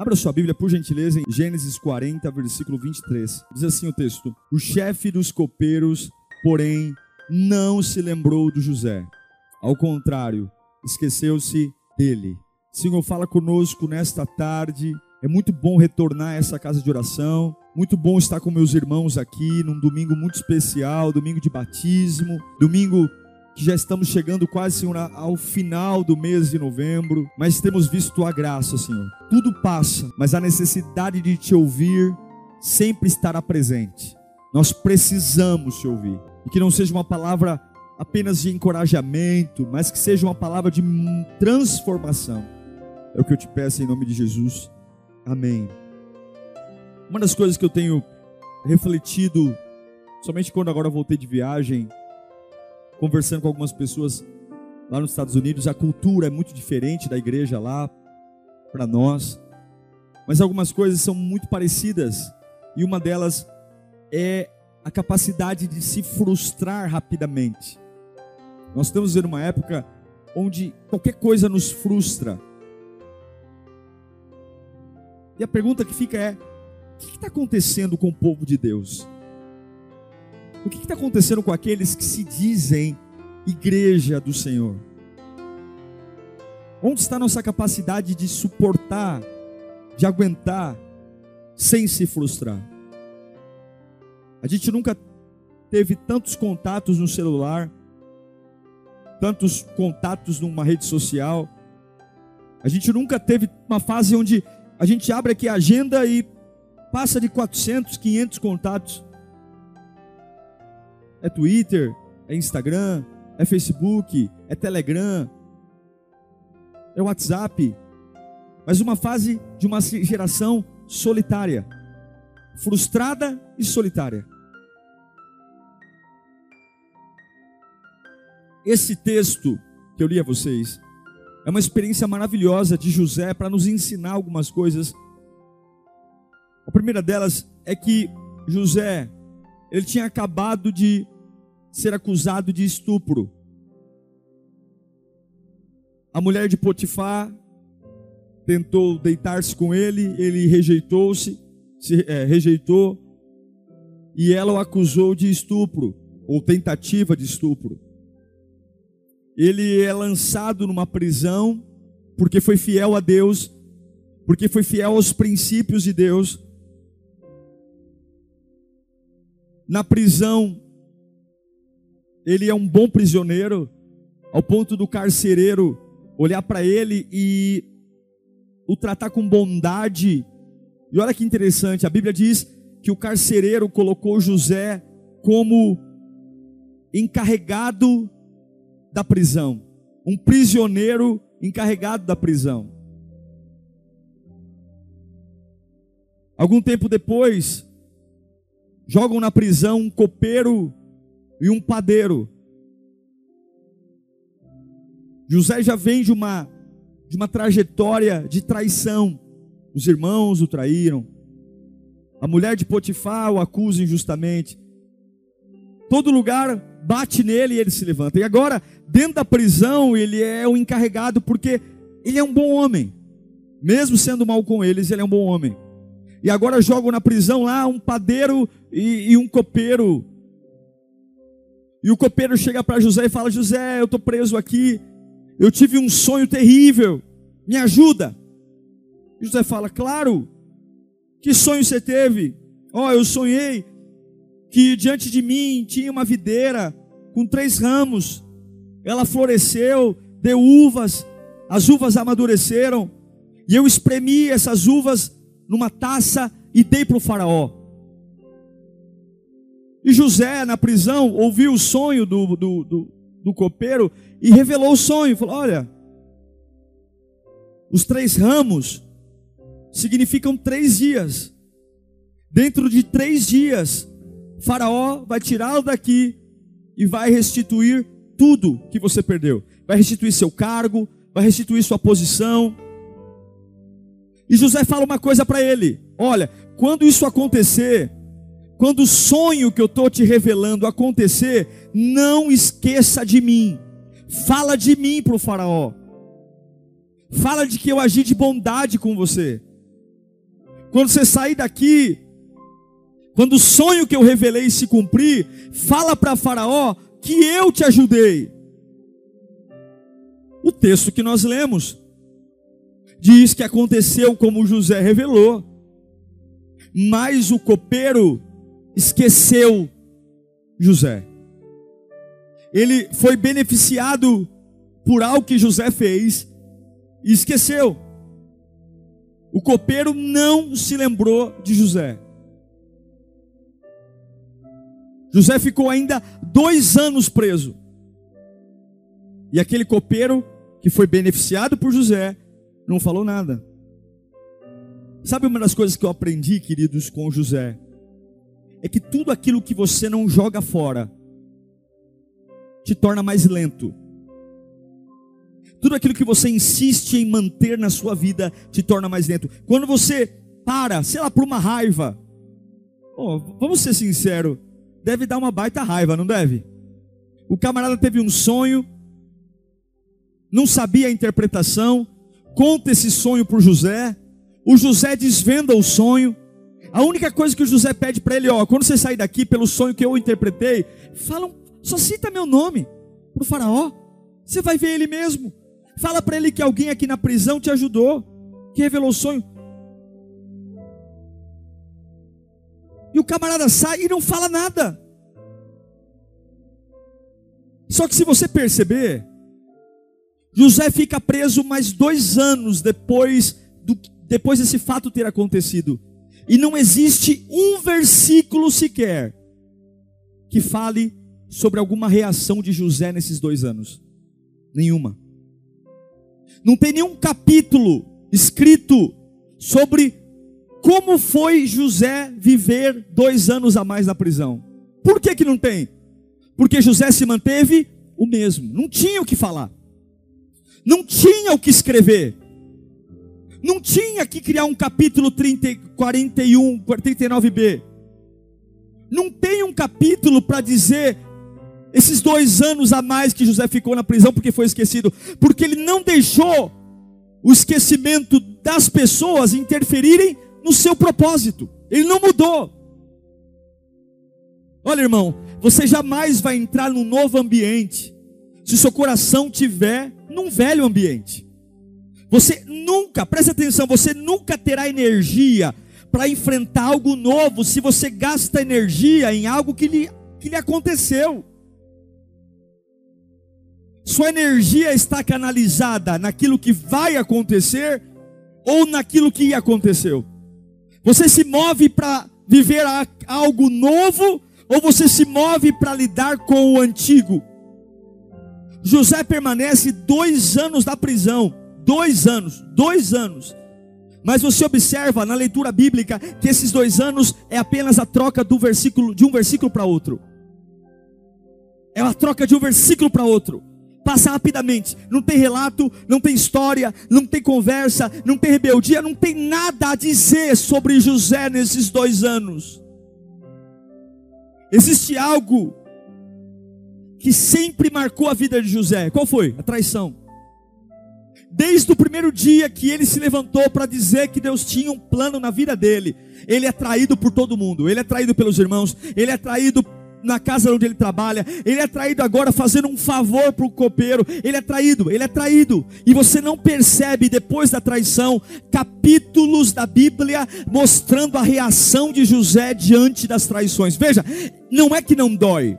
Abra sua Bíblia, por gentileza, em Gênesis 40, versículo 23. Diz assim o texto: O chefe dos copeiros, porém, não se lembrou do José. Ao contrário, esqueceu-se dele. Senhor, fala conosco nesta tarde. É muito bom retornar a essa casa de oração. Muito bom estar com meus irmãos aqui num domingo muito especial, domingo de batismo, domingo que já estamos chegando quase, Senhor, ao final do mês de novembro, mas temos visto tua graça, Senhor. Tudo passa, mas a necessidade de te ouvir sempre estará presente. Nós precisamos te ouvir. E que não seja uma palavra apenas de encorajamento, mas que seja uma palavra de transformação. É o que eu te peço em nome de Jesus. Amém. Uma das coisas que eu tenho refletido, somente quando agora voltei de viagem, conversando com algumas pessoas lá nos Estados Unidos, a cultura é muito diferente da igreja lá para nós, mas algumas coisas são muito parecidas e uma delas é a capacidade de se frustrar rapidamente. Nós estamos vivendo uma época onde qualquer coisa nos frustra. E a pergunta que fica é: o que está acontecendo com o povo de Deus? O que está acontecendo com aqueles que se dizem igreja do Senhor? Onde está nossa capacidade de suportar, de aguentar, sem se frustrar? A gente nunca teve tantos contatos no celular, tantos contatos numa rede social. A gente nunca teve uma fase onde a gente abre aqui a agenda e passa de 400, 500 contatos é Twitter, é Instagram, é Facebook, é Telegram, é WhatsApp. Mas uma fase de uma geração solitária, frustrada e solitária. Esse texto que eu li a vocês é uma experiência maravilhosa de José para nos ensinar algumas coisas. A primeira delas é que José ele tinha acabado de ser acusado de estupro. A mulher de Potifar tentou deitar-se com ele, ele rejeitou-se, se é, rejeitou, e ela o acusou de estupro ou tentativa de estupro. Ele é lançado numa prisão porque foi fiel a Deus, porque foi fiel aos princípios de Deus. Na prisão, ele é um bom prisioneiro, ao ponto do carcereiro olhar para ele e o tratar com bondade. E olha que interessante, a Bíblia diz que o carcereiro colocou José como encarregado da prisão, um prisioneiro encarregado da prisão. Algum tempo depois, jogam na prisão um copeiro e um padeiro. José já vem de uma, de uma trajetória de traição. Os irmãos o traíram. A mulher de Potifar o acusa injustamente. Todo lugar bate nele e ele se levanta. E agora, dentro da prisão, ele é o encarregado porque ele é um bom homem. Mesmo sendo mal com eles, ele é um bom homem. E agora jogam na prisão lá um padeiro e, e um copeiro e o copeiro chega para José e fala: José, eu estou preso aqui. Eu tive um sonho terrível. Me ajuda. José fala: Claro. Que sonho você teve? Ó, oh, eu sonhei que diante de mim tinha uma videira com três ramos. Ela floresceu, deu uvas. As uvas amadureceram. E eu espremi essas uvas numa taça e dei para o faraó. E José, na prisão, ouviu o sonho do, do, do, do copeiro e revelou o sonho. Falou: Olha, os três ramos significam três dias. Dentro de três dias, Faraó vai tirá-lo daqui e vai restituir tudo que você perdeu. Vai restituir seu cargo, vai restituir sua posição. E José fala uma coisa para ele: Olha, quando isso acontecer, quando o sonho que eu estou te revelando acontecer, não esqueça de mim. Fala de mim para o Faraó. Fala de que eu agi de bondade com você. Quando você sair daqui, quando o sonho que eu revelei se cumprir, fala para Faraó que eu te ajudei. O texto que nós lemos diz que aconteceu como José revelou, mas o copeiro esqueceu José. Ele foi beneficiado por algo que José fez e esqueceu. O copeiro não se lembrou de José. José ficou ainda dois anos preso. E aquele copeiro que foi beneficiado por José não falou nada. Sabe uma das coisas que eu aprendi, queridos, com José? É que tudo aquilo que você não joga fora te torna mais lento. Tudo aquilo que você insiste em manter na sua vida te torna mais lento. Quando você para, sei lá, por uma raiva, oh, vamos ser sinceros, deve dar uma baita raiva, não deve? O camarada teve um sonho, não sabia a interpretação, conta esse sonho para o José, o José desvenda o sonho. A única coisa que o José pede para ele, ó, quando você sair daqui pelo sonho que eu interpretei, fala, só cita meu nome para o faraó. Você vai ver ele mesmo. Fala para ele que alguém aqui na prisão te ajudou, que revelou o sonho. E o camarada sai e não fala nada. Só que se você perceber, José fica preso mais dois anos depois, do, depois desse fato ter acontecido. E não existe um versículo sequer que fale sobre alguma reação de José nesses dois anos. Nenhuma. Não tem nenhum capítulo escrito sobre como foi José viver dois anos a mais na prisão. Por que, que não tem? Porque José se manteve o mesmo, não tinha o que falar, não tinha o que escrever, não tinha que criar um capítulo 30, 41, 39b, não tem um capítulo para dizer esses dois anos a mais que José ficou na prisão porque foi esquecido, porque ele não deixou o esquecimento das pessoas interferirem no seu propósito. Ele não mudou. Olha, irmão, você jamais vai entrar num novo ambiente se seu coração tiver num velho ambiente. Você nunca, preste atenção, você nunca terá energia para enfrentar algo novo se você gasta energia em algo que lhe, que lhe aconteceu. Sua energia está canalizada naquilo que vai acontecer ou naquilo que aconteceu? Você se move para viver algo novo ou você se move para lidar com o antigo? José permanece dois anos na prisão, dois anos, dois anos. Mas você observa na leitura bíblica que esses dois anos é apenas a troca do versículo de um versículo para outro. É a troca de um versículo para outro passa rapidamente. Não tem relato, não tem história, não tem conversa, não tem rebeldia, não tem nada a dizer sobre José nesses dois anos. Existe algo que sempre marcou a vida de José. Qual foi? A traição. Desde o primeiro dia que ele se levantou para dizer que Deus tinha um plano na vida dele, ele é traído por todo mundo, ele é traído pelos irmãos, ele é traído na casa onde ele trabalha, ele é traído agora fazendo um favor para o copeiro, ele é traído, ele é traído, e você não percebe depois da traição capítulos da Bíblia mostrando a reação de José diante das traições. Veja, não é que não dói,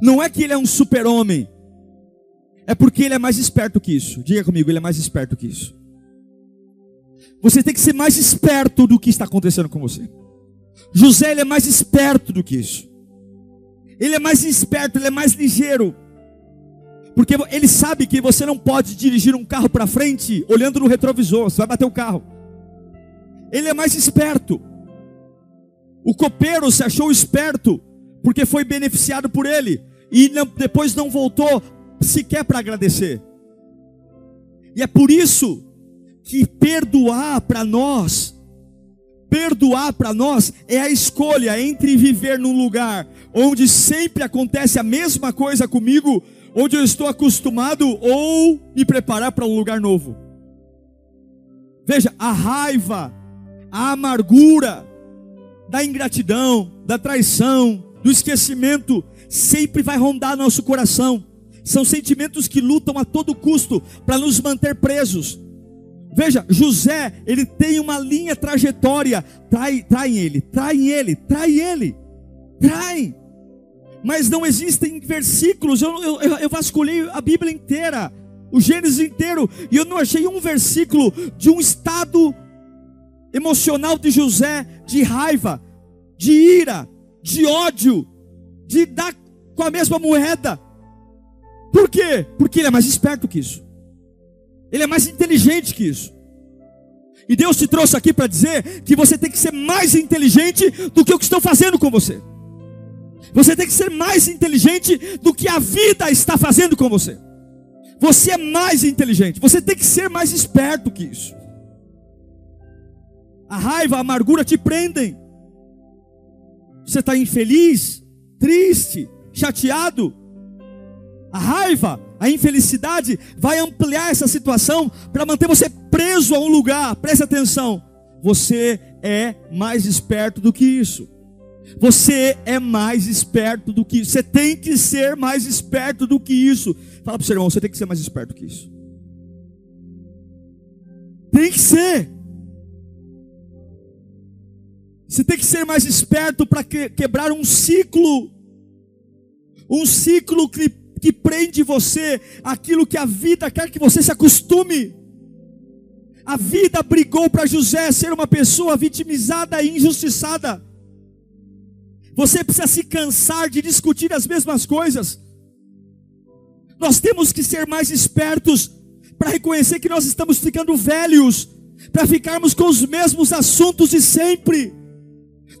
não é que ele é um super-homem, é porque ele é mais esperto que isso. Diga comigo, ele é mais esperto que isso. Você tem que ser mais esperto do que está acontecendo com você. José ele é mais esperto do que isso. Ele é mais esperto, ele é mais ligeiro. Porque ele sabe que você não pode dirigir um carro para frente olhando no retrovisor, você vai bater o carro. ele é mais esperto. O copeiro se achou esperto porque foi beneficiado por ele e não, depois não voltou sequer para agradecer. E é por isso que perdoar para nós, perdoar para nós é a escolha entre viver num lugar onde sempre acontece a mesma coisa comigo, onde eu estou acostumado, ou me preparar para um lugar novo. Veja, a raiva, a amargura, da ingratidão, da traição, do esquecimento, sempre vai rondar nosso coração. São sentimentos que lutam a todo custo para nos manter presos. Veja, José, ele tem uma linha trajetória. Trai, traem ele, traem ele, traem ele, traem. Mas não existem versículos. Eu, eu, eu vasculhei a Bíblia inteira, o Gênesis inteiro, e eu não achei um versículo de um estado emocional de José de raiva, de ira, de ódio, de dar com a mesma moeda. Por quê? Porque ele é mais esperto que isso. Ele é mais inteligente que isso. E Deus te trouxe aqui para dizer que você tem que ser mais inteligente do que o que estão fazendo com você. Você tem que ser mais inteligente do que a vida está fazendo com você. Você é mais inteligente. Você tem que ser mais esperto que isso. A raiva, a amargura te prendem. Você está infeliz, triste, chateado. A raiva, a infelicidade vai ampliar essa situação para manter você preso a um lugar. Preste atenção. Você é mais esperto do que isso. Você é mais esperto do que isso. Você tem que ser mais esperto do que isso. Fala para o seu irmão, você tem que ser mais esperto que isso. Tem que ser. Você tem que ser mais esperto para que, quebrar um ciclo, um ciclo que, que prende você aquilo que a vida quer que você se acostume. A vida brigou para José ser uma pessoa vitimizada e injustiçada. Você precisa se cansar de discutir as mesmas coisas. Nós temos que ser mais espertos para reconhecer que nós estamos ficando velhos, para ficarmos com os mesmos assuntos de sempre.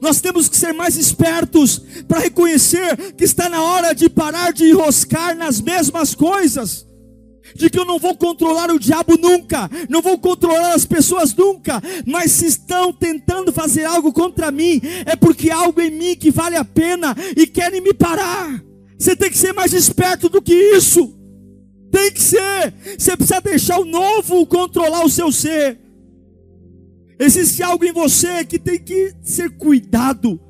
Nós temos que ser mais espertos para reconhecer que está na hora de parar de enroscar nas mesmas coisas. De que eu não vou controlar o diabo nunca, não vou controlar as pessoas nunca, mas se estão tentando fazer algo contra mim, é porque há algo em mim que vale a pena e querem me parar. Você tem que ser mais esperto do que isso. Tem que ser. Você precisa deixar o novo controlar o seu ser. Existe algo em você que tem que ser cuidado.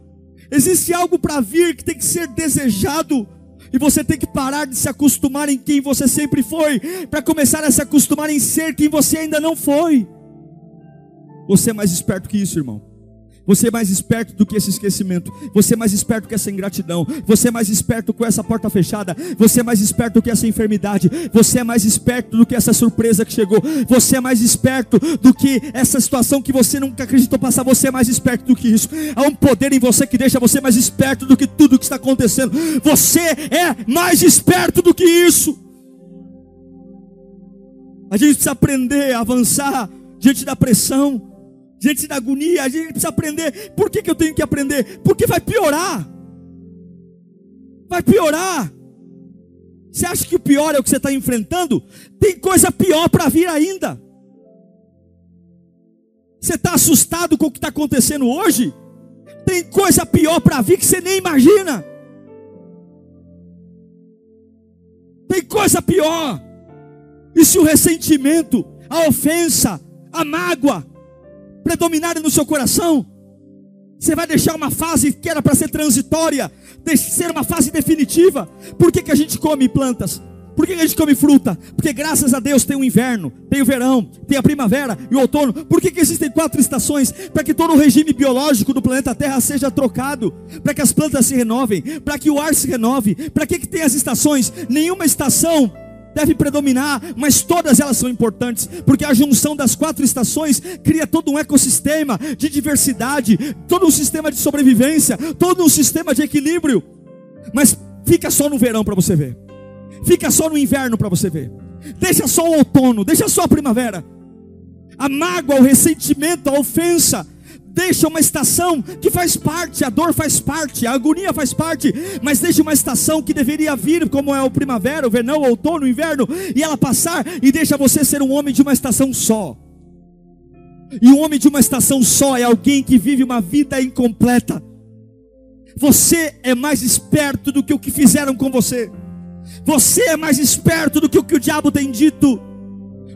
Existe algo para vir que tem que ser desejado. E você tem que parar de se acostumar em quem você sempre foi, para começar a se acostumar em ser quem você ainda não foi. Você é mais esperto que isso, irmão. Você é mais esperto do que esse esquecimento. Você é mais esperto que essa ingratidão. Você é mais esperto com essa porta fechada. Você é mais esperto que essa enfermidade. Você é mais esperto do que essa surpresa que chegou. Você é mais esperto do que essa situação que você nunca acreditou passar. Você é mais esperto do que isso. Há um poder em você que deixa você mais esperto do que tudo que está acontecendo. Você é mais esperto do que isso. A gente precisa aprender a avançar diante da pressão diante da agonia, a gente precisa aprender. Por que, que eu tenho que aprender? Porque vai piorar. Vai piorar. Você acha que o pior é o que você está enfrentando? Tem coisa pior para vir ainda. Você está assustado com o que está acontecendo hoje? Tem coisa pior para vir que você nem imagina. Tem coisa pior. E se o ressentimento, a ofensa, a mágoa, predominarem no seu coração, você vai deixar uma fase que era para ser transitória, ser uma fase definitiva. Por que, que a gente come plantas? Por que, que a gente come fruta? Porque graças a Deus tem o inverno, tem o verão, tem a primavera e o outono. Por que, que existem quatro estações? Para que todo o regime biológico do planeta Terra seja trocado, para que as plantas se renovem, para que o ar se renove. Para que, que tem as estações? Nenhuma estação deve predominar, mas todas elas são importantes, porque a junção das quatro estações cria todo um ecossistema de diversidade, todo um sistema de sobrevivência, todo um sistema de equilíbrio. Mas fica só no verão para você ver, fica só no inverno para você ver, deixa só o outono, deixa só a primavera. A mágoa, o ressentimento, a ofensa, Deixa uma estação que faz parte, a dor faz parte, a agonia faz parte, mas deixa uma estação que deveria vir, como é o primavera, o verão, o outono, o inverno, e ela passar e deixa você ser um homem de uma estação só. E um homem de uma estação só é alguém que vive uma vida incompleta. Você é mais esperto do que o que fizeram com você. Você é mais esperto do que o que o diabo tem dito.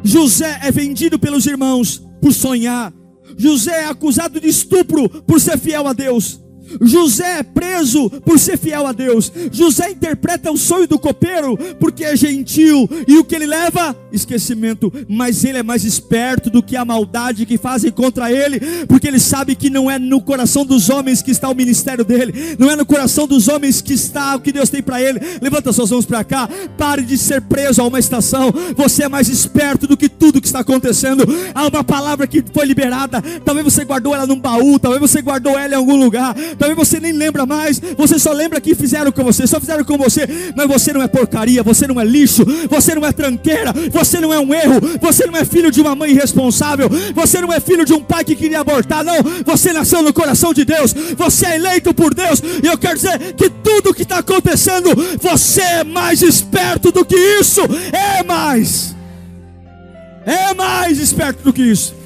José é vendido pelos irmãos por sonhar. José é acusado de estupro por ser fiel a Deus. José é preso por ser fiel a Deus. José interpreta o sonho do copeiro porque é gentil e o que ele leva? Esquecimento. Mas ele é mais esperto do que a maldade que fazem contra ele, porque ele sabe que não é no coração dos homens que está o ministério dele, não é no coração dos homens que está o que Deus tem para ele. Levanta suas mãos para cá. Pare de ser preso a uma estação. Você é mais esperto do que tudo que está acontecendo. Há uma palavra que foi liberada. Talvez você guardou ela num baú, talvez você guardou ela em algum lugar talvez você nem lembra mais, você só lembra que fizeram com você, só fizeram com você, mas você não é porcaria, você não é lixo, você não é tranqueira, você não é um erro, você não é filho de uma mãe irresponsável, você não é filho de um pai que queria abortar, não, você nasceu no coração de Deus, você é eleito por Deus, e eu quero dizer que tudo que está acontecendo, você é mais esperto do que isso, é mais, é mais esperto do que isso.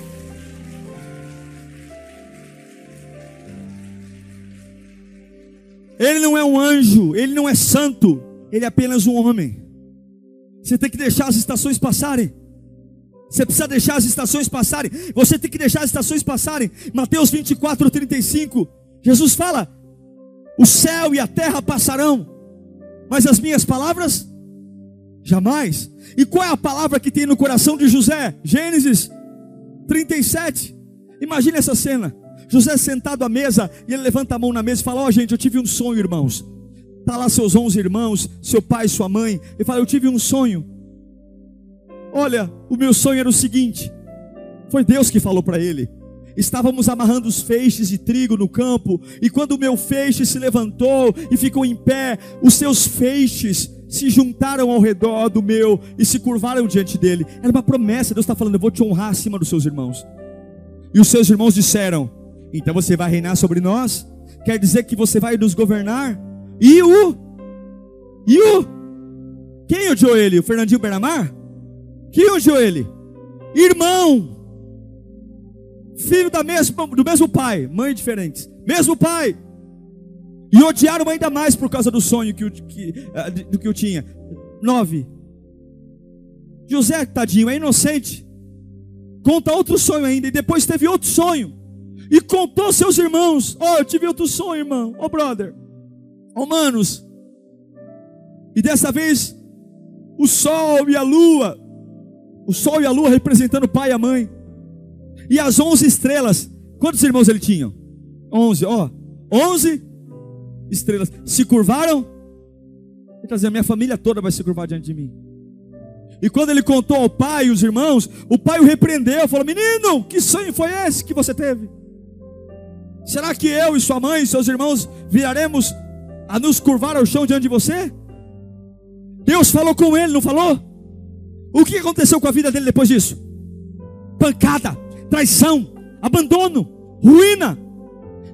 Ele não é um anjo, ele não é santo, ele é apenas um homem. Você tem que deixar as estações passarem. Você precisa deixar as estações passarem. Você tem que deixar as estações passarem. Mateus 24, 35. Jesus fala: O céu e a terra passarão, mas as minhas palavras jamais. E qual é a palavra que tem no coração de José? Gênesis 37. Imagine essa cena. José sentado à mesa, e ele levanta a mão na mesa e fala: Ó, oh, gente, eu tive um sonho, irmãos. Está lá seus onze irmãos, seu pai, sua mãe. Ele fala: Eu tive um sonho. Olha, o meu sonho era o seguinte: foi Deus que falou para ele. Estávamos amarrando os feixes de trigo no campo, e quando o meu feixe se levantou e ficou em pé, os seus feixes se juntaram ao redor do meu e se curvaram diante dele. Era uma promessa, Deus está falando: Eu vou te honrar acima dos seus irmãos. E os seus irmãos disseram: então você vai reinar sobre nós? Quer dizer que você vai nos governar? E o? E o? Quem odiou ele? O Fernandinho Bernamar? Quem odiou ele? Irmão. Filho da mesma, do mesmo pai, mãe diferentes. Mesmo pai. E odiaram ainda mais por causa do sonho que, que, eh, do que eu tinha. Nove. José, tadinho, é inocente. Conta outro sonho ainda. E depois teve outro sonho e contou aos seus irmãos: Ó, oh, eu tive outro sonho, irmão. Ó, oh, brother. Ó, oh, manos. E dessa vez, o sol e a lua, o sol e a lua representando o pai e a mãe, e as onze estrelas. Quantos irmãos ele tinha? Onze, ó. Onze estrelas se curvaram. Ele está dizendo: minha família toda vai se curvar diante de mim. E quando ele contou ao pai e os irmãos, o pai o repreendeu, falou: Menino, que sonho foi esse que você teve? Será que eu e sua mãe e seus irmãos viraremos a nos curvar ao chão diante de você? Deus falou com ele, não falou? O que aconteceu com a vida dele depois disso? Pancada, traição, abandono, ruína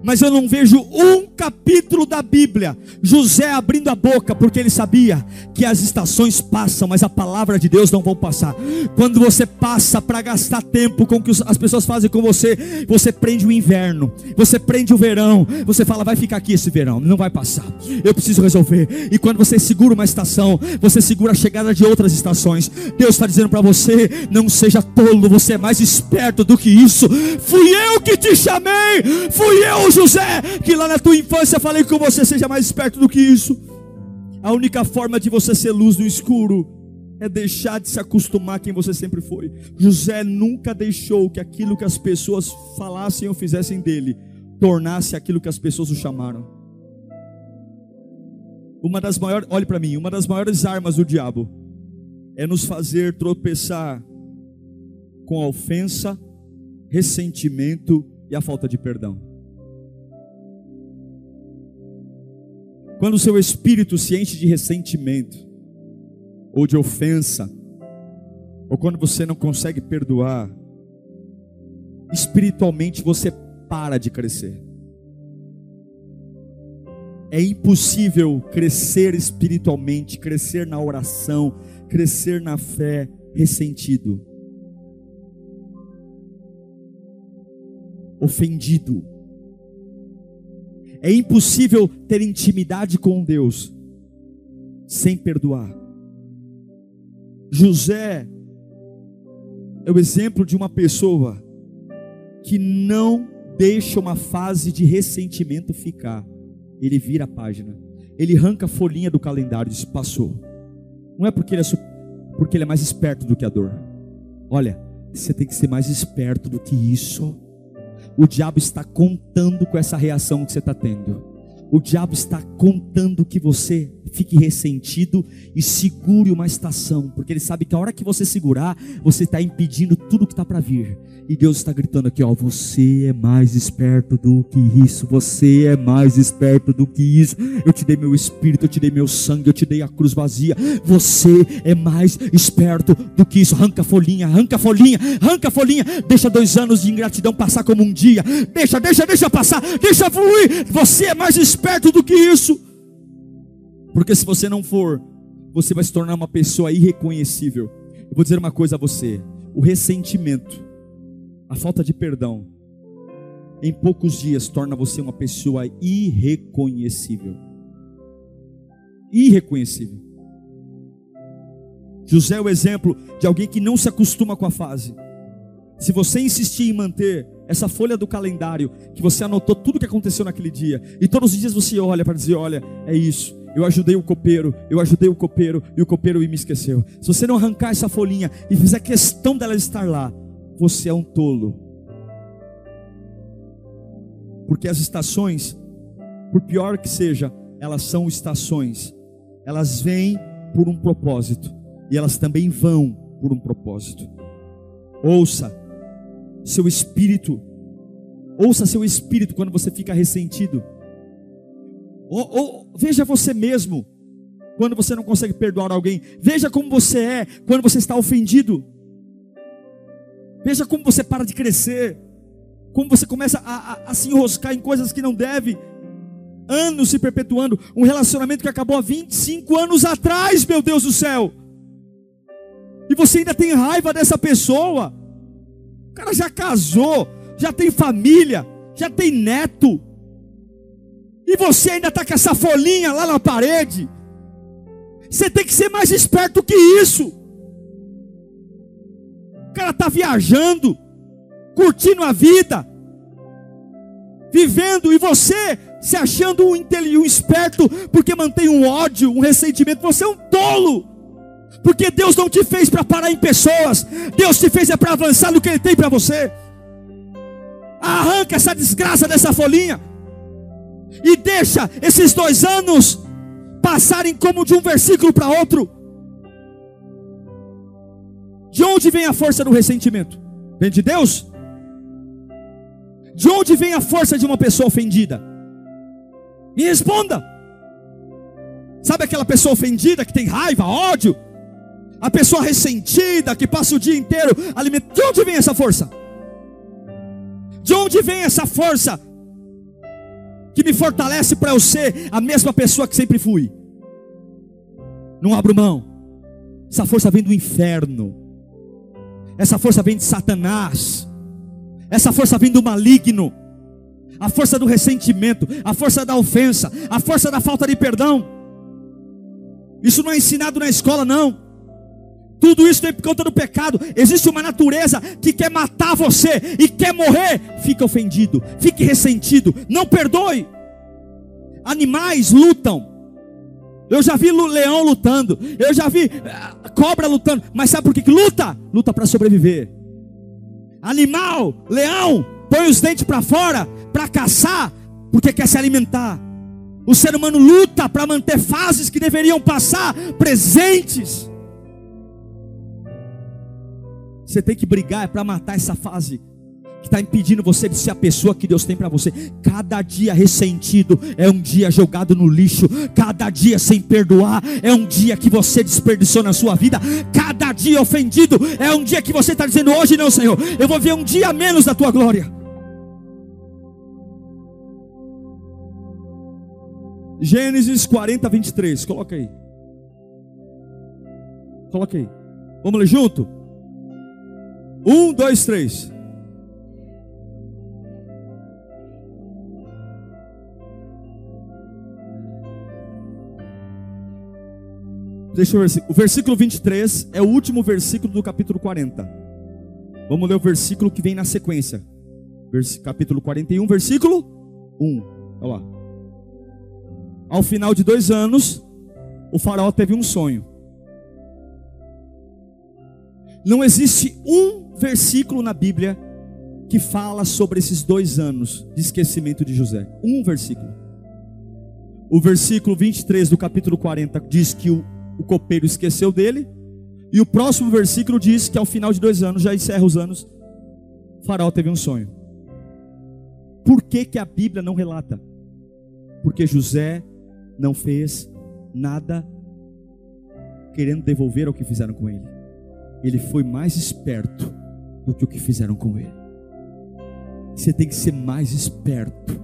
mas eu não vejo um capítulo da Bíblia, José abrindo a boca, porque ele sabia que as estações passam, mas a palavra de Deus não vai passar. Quando você passa para gastar tempo com o que as pessoas fazem com você, você prende o inverno, você prende o verão, você fala, vai ficar aqui esse verão, não vai passar, eu preciso resolver. E quando você segura uma estação, você segura a chegada de outras estações. Deus está dizendo para você: não seja tolo, você é mais esperto do que isso. Fui eu que te chamei, fui eu José, que lá na tua infância falei com você, seja mais esperto do que isso. A única forma de você ser luz no escuro é deixar de se acostumar quem você sempre foi. José nunca deixou que aquilo que as pessoas falassem ou fizessem dele tornasse aquilo que as pessoas o chamaram. Uma das maiores, olhe para mim, uma das maiores armas do diabo é nos fazer tropeçar com a ofensa, ressentimento e a falta de perdão. Quando o seu espírito se enche de ressentimento, ou de ofensa, ou quando você não consegue perdoar, espiritualmente você para de crescer. É impossível crescer espiritualmente, crescer na oração, crescer na fé ressentido, ofendido. É impossível ter intimidade com Deus sem perdoar. José é o exemplo de uma pessoa que não deixa uma fase de ressentimento ficar. Ele vira a página. Ele arranca a folhinha do calendário e diz: passou. Não é porque ele é, porque ele é mais esperto do que a dor. Olha, você tem que ser mais esperto do que isso. O diabo está contando com essa reação que você está tendo. O diabo está contando que você fique ressentido e segure uma estação, porque ele sabe que a hora que você segurar, você está impedindo tudo que está para vir. E Deus está gritando aqui, ó, você é mais esperto do que isso, você é mais esperto do que isso. Eu te dei meu espírito, eu te dei meu sangue, eu te dei a cruz vazia. Você é mais esperto do que isso. Arranca a folhinha, arranca a folhinha, arranca a folhinha. Deixa dois anos de ingratidão passar como um dia. Deixa, deixa, deixa passar, deixa fluir. Você é mais esperto do que isso. Porque se você não for, você vai se tornar uma pessoa irreconhecível. Eu vou dizer uma coisa a você: o ressentimento, a falta de perdão, em poucos dias torna você uma pessoa irreconhecível. Irreconhecível. José é o exemplo de alguém que não se acostuma com a fase. Se você insistir em manter essa folha do calendário, que você anotou tudo o que aconteceu naquele dia, e todos os dias você olha para dizer: olha, é isso, eu ajudei o copeiro, eu ajudei o copeiro, e o copeiro me esqueceu. Se você não arrancar essa folhinha e fizer questão dela estar lá, você é um tolo. Porque as estações, por pior que seja, elas são estações. Elas vêm por um propósito e elas também vão por um propósito. Ouça seu espírito. Ouça seu espírito quando você fica ressentido. Ou, ou, veja você mesmo quando você não consegue perdoar alguém. Veja como você é quando você está ofendido. Veja como você para de crescer. Como você começa a, a, a se enroscar em coisas que não deve. Anos se perpetuando. Um relacionamento que acabou há 25 anos atrás, meu Deus do céu. E você ainda tem raiva dessa pessoa. Cara já casou, já tem família, já tem neto. E você ainda está com essa folhinha lá na parede. Você tem que ser mais esperto que isso. O cara está viajando, curtindo a vida, vivendo, e você se achando um, um esperto porque mantém um ódio, um ressentimento. Você é um tolo. Porque Deus não te fez para parar em pessoas, Deus te fez é para avançar no que Ele tem para você. Arranca essa desgraça dessa folhinha e deixa esses dois anos passarem como de um versículo para outro. De onde vem a força do ressentimento? Vem de Deus? De onde vem a força de uma pessoa ofendida? Me responda. Sabe aquela pessoa ofendida que tem raiva, ódio? A pessoa ressentida que passa o dia inteiro alimentando. De onde vem essa força? De onde vem essa força que me fortalece para eu ser a mesma pessoa que sempre fui. Não abro mão. Essa força vem do inferno. Essa força vem de Satanás. Essa força vem do maligno. A força do ressentimento, a força da ofensa, a força da falta de perdão. Isso não é ensinado na escola, não. Tudo isso vem por conta do pecado. Existe uma natureza que quer matar você e quer morrer. Fica ofendido, fique ressentido, não perdoe. Animais lutam. Eu já vi leão lutando, eu já vi eh, cobra lutando, mas sabe por que luta? Luta para sobreviver. Animal, leão, põe os dentes para fora para caçar, porque quer se alimentar. O ser humano luta para manter fases que deveriam passar presentes você tem que brigar é para matar essa fase que está impedindo você de ser a pessoa que Deus tem para você. Cada dia ressentido é um dia jogado no lixo. Cada dia sem perdoar é um dia que você desperdiçou na sua vida. Cada dia ofendido é um dia que você está dizendo: Hoje não, Senhor, eu vou ver um dia menos da tua glória. Gênesis 40, 23. Coloca aí. Coloca aí. Vamos ler junto? Um, dois, três. Deixa eu ver. O versículo 23 é o último versículo do capítulo 40. Vamos ler o versículo que vem na sequência. Vers capítulo 41, versículo 1. Olha lá. Ao final de dois anos, o faraó teve um sonho. Não existe um versículo na Bíblia que fala sobre esses dois anos de esquecimento de José. Um versículo. O versículo 23 do capítulo 40 diz que o, o copeiro esqueceu dele. E o próximo versículo diz que ao final de dois anos, já encerra os anos, faraó teve um sonho. Por que, que a Bíblia não relata? Porque José não fez nada querendo devolver o que fizeram com ele. Ele foi mais esperto do que o que fizeram com ele. Você tem que ser mais esperto.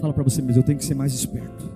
Fala para você mesmo, eu tenho que ser mais esperto.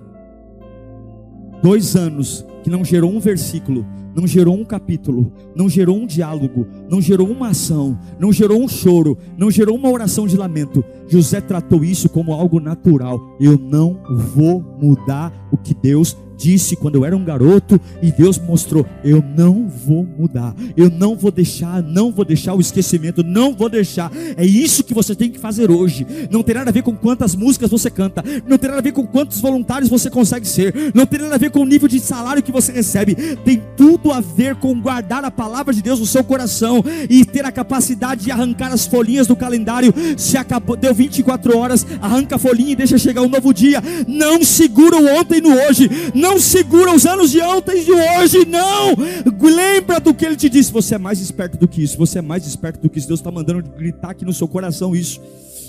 Dois anos que não gerou um versículo, não gerou um capítulo, não gerou um diálogo, não gerou uma ação, não gerou um choro, não gerou uma oração de lamento. José tratou isso como algo natural. Eu não vou mudar o que Deus disse quando eu era um garoto e Deus mostrou: eu não vou mudar, eu não vou deixar, não vou deixar o esquecimento, não vou deixar. É isso que você tem que fazer hoje. Não tem nada a ver com quantas músicas você canta, não tem nada a ver com quantos voluntários você consegue ser, não tem nada a ver com o nível de salário que você recebe. Tem tudo a ver com guardar a palavra de Deus no seu coração e ter a capacidade de arrancar as folhinhas do calendário. Se acabou, deu 24 horas, arranca a folhinha e deixa chegar um novo dia. Não segura o ontem no hoje. Não não segura os anos de ontem e de hoje, não. Lembra do que ele te disse. Você é mais esperto do que isso. Você é mais esperto do que isso. Deus está mandando gritar aqui no seu coração isso.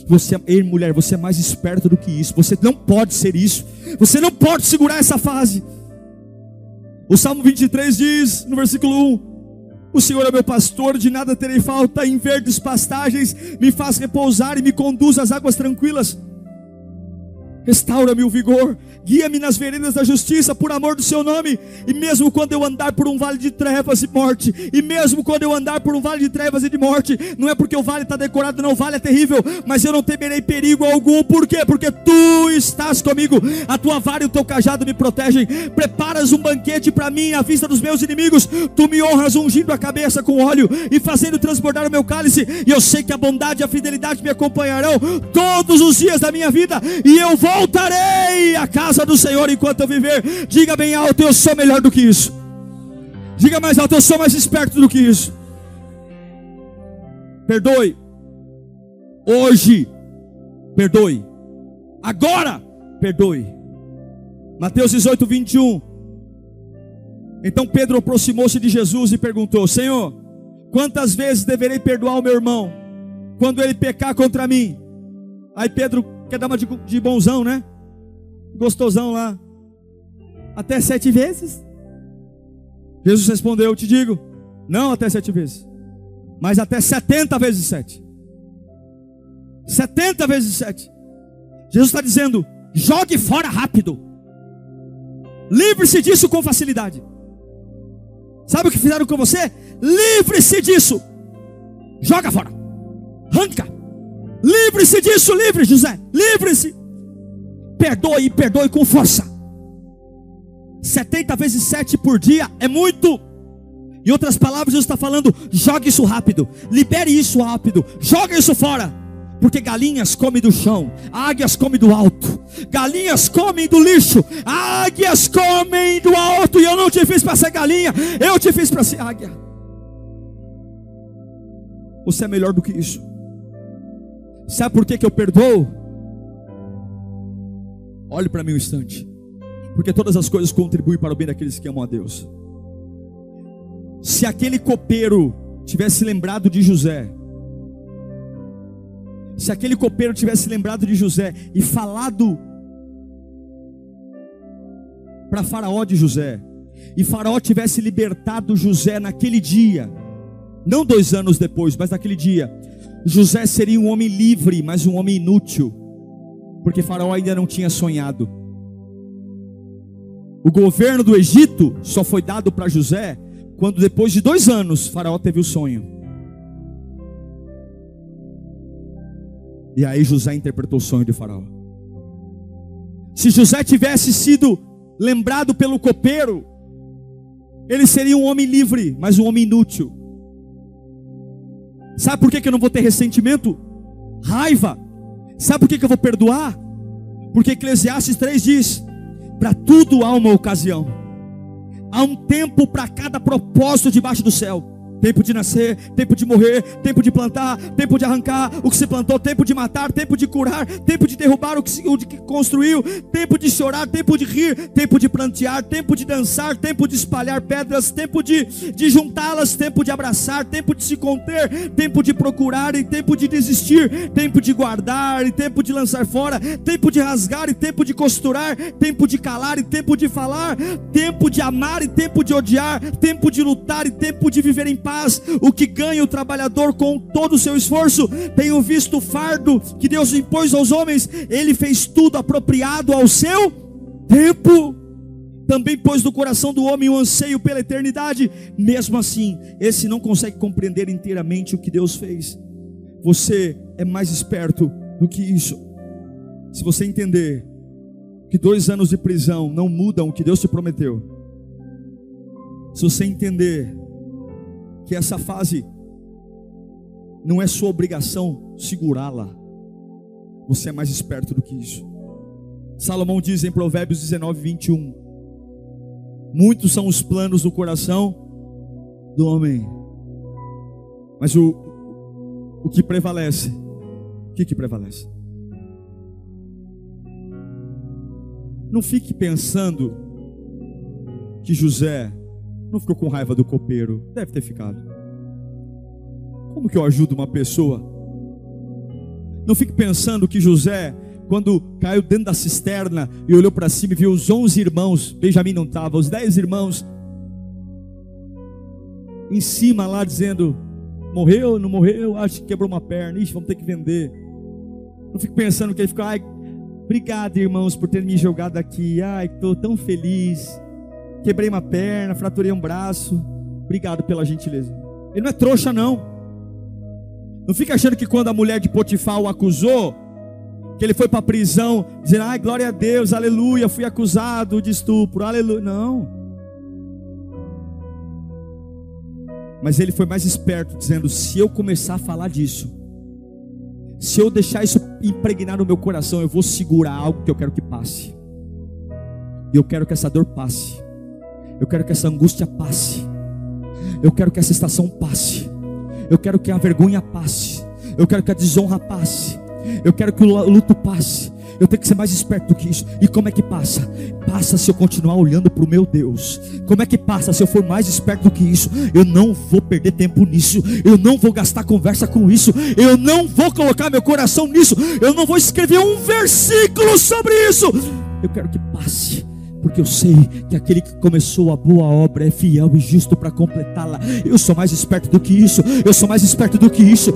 Você, ei, mulher, você é mais esperto do que isso. Você não pode ser isso. Você não pode segurar essa fase. O Salmo 23 diz, no versículo 1: O Senhor é meu pastor, de nada terei falta. Em verdes pastagens me faz repousar e me conduz às águas tranquilas. Restaura-me o vigor, guia-me nas veredas da justiça por amor do seu nome. E mesmo quando eu andar por um vale de trevas e morte, e mesmo quando eu andar por um vale de trevas e de morte, não é porque o vale está decorado, não, o vale é terrível, mas eu não temerei perigo algum, por quê? Porque tu estás comigo, a tua vara e o teu cajado me protegem. Preparas um banquete para mim à vista dos meus inimigos, tu me honras ungindo a cabeça com óleo e fazendo transbordar o meu cálice, e eu sei que a bondade e a fidelidade me acompanharão todos os dias da minha vida, e eu vou voltarei à casa do Senhor enquanto eu viver. Diga bem alto: eu sou melhor do que isso. Diga mais alto: eu sou mais esperto do que isso. Perdoe. Hoje, perdoe. Agora, perdoe. Mateus 18, 21. Então Pedro aproximou-se de Jesus e perguntou: Senhor, quantas vezes deverei perdoar o meu irmão quando ele pecar contra mim? Aí Pedro quer dar uma de, de bonzão, né? Gostosão lá. Até sete vezes? Jesus respondeu: Eu te digo, não até sete vezes, mas até setenta vezes sete. Setenta vezes sete. Jesus está dizendo: jogue fora rápido. Livre-se disso com facilidade. Sabe o que fizeram com você? Livre-se disso. Joga fora. Arranca. Livre-se disso, livre, José. Livre-se. Perdoe perdoe com força. 70 vezes 7 por dia é muito. Em outras palavras, Jesus está falando: jogue isso rápido, libere isso rápido, joga isso fora. Porque galinhas comem do chão, águias comem do alto, galinhas comem do lixo, águias comem do alto. E eu não te fiz para ser galinha, eu te fiz para ser águia. Você é melhor do que isso. Sabe por que, que eu perdoo? Olhe para mim um instante. Porque todas as coisas contribuem para o bem daqueles que amam a Deus. Se aquele copeiro tivesse lembrado de José, se aquele copeiro tivesse lembrado de José e falado para Faraó de José, e Faraó tivesse libertado José naquele dia, não dois anos depois, mas naquele dia, José seria um homem livre, mas um homem inútil, porque Faraó ainda não tinha sonhado. O governo do Egito só foi dado para José quando, depois de dois anos, Faraó teve o sonho. E aí José interpretou o sonho de Faraó. Se José tivesse sido lembrado pelo copeiro, ele seria um homem livre, mas um homem inútil. Sabe por que, que eu não vou ter ressentimento? Raiva. Sabe por que, que eu vou perdoar? Porque Eclesiastes 3 diz: para tudo há uma ocasião, há um tempo para cada propósito debaixo do céu tempo de nascer, tempo de morrer, tempo de plantar, tempo de arrancar o que se plantou, tempo de matar, tempo de curar, tempo de derrubar o que, se, o que construiu, tempo de chorar, tempo de rir, tempo de plantear, tempo de dançar, tempo de espalhar pedras, tempo de, de juntá-las, tempo de abraçar, tempo de se conter, tempo de procurar e tempo de desistir, tempo de guardar e tempo de lançar fora, tempo de rasgar e tempo de costurar, tempo de calar e tempo de falar, tempo de amar e tempo de odiar, tempo de lutar e tempo de viver em paz paz, o que ganha o trabalhador com todo o seu esforço. Tenho visto o fardo que Deus impôs aos homens, ele fez tudo apropriado ao seu tempo. Também pôs no coração do homem o um anseio pela eternidade. Mesmo assim, esse não consegue compreender inteiramente o que Deus fez. Você é mais esperto do que isso. Se você entender que dois anos de prisão não mudam o que Deus te prometeu, se você entender que essa fase não é sua obrigação segurá-la. Você é mais esperto do que isso. Salomão diz em Provérbios 19, 21: Muitos são os planos do coração do homem, mas o, o que prevalece, o que, que prevalece? Não fique pensando que José não ficou com raiva do copeiro? Deve ter ficado. Como que eu ajudo uma pessoa? Não fique pensando que José, quando caiu dentro da cisterna e olhou para cima e viu os onze irmãos, Benjamim não estava, os dez irmãos, em cima lá dizendo: morreu, não morreu, acho que quebrou uma perna, ixi, vamos ter que vender. Não fique pensando que ele ficou, ai, obrigado irmãos por terem me jogado aqui, ai, estou tão feliz quebrei uma perna, fraturei um braço. Obrigado pela gentileza. Ele não é trouxa, não. Não fica achando que quando a mulher de Potifar o acusou, que ele foi para a prisão, dizendo, ai, glória a Deus, aleluia, fui acusado de estupro, aleluia. Não. Mas ele foi mais esperto, dizendo: se eu começar a falar disso, se eu deixar isso impregnar no meu coração, eu vou segurar algo que eu quero que passe. E eu quero que essa dor passe. Eu quero que essa angústia passe. Eu quero que essa estação passe. Eu quero que a vergonha passe. Eu quero que a desonra passe. Eu quero que o luto passe. Eu tenho que ser mais esperto do que isso. E como é que passa? Passa se eu continuar olhando para o meu Deus. Como é que passa se eu for mais esperto do que isso? Eu não vou perder tempo nisso. Eu não vou gastar conversa com isso. Eu não vou colocar meu coração nisso. Eu não vou escrever um versículo sobre isso. Eu quero que passe porque eu sei que aquele que começou a boa obra é fiel e justo para completá-la. Eu sou mais esperto do que isso, eu sou mais esperto do que isso.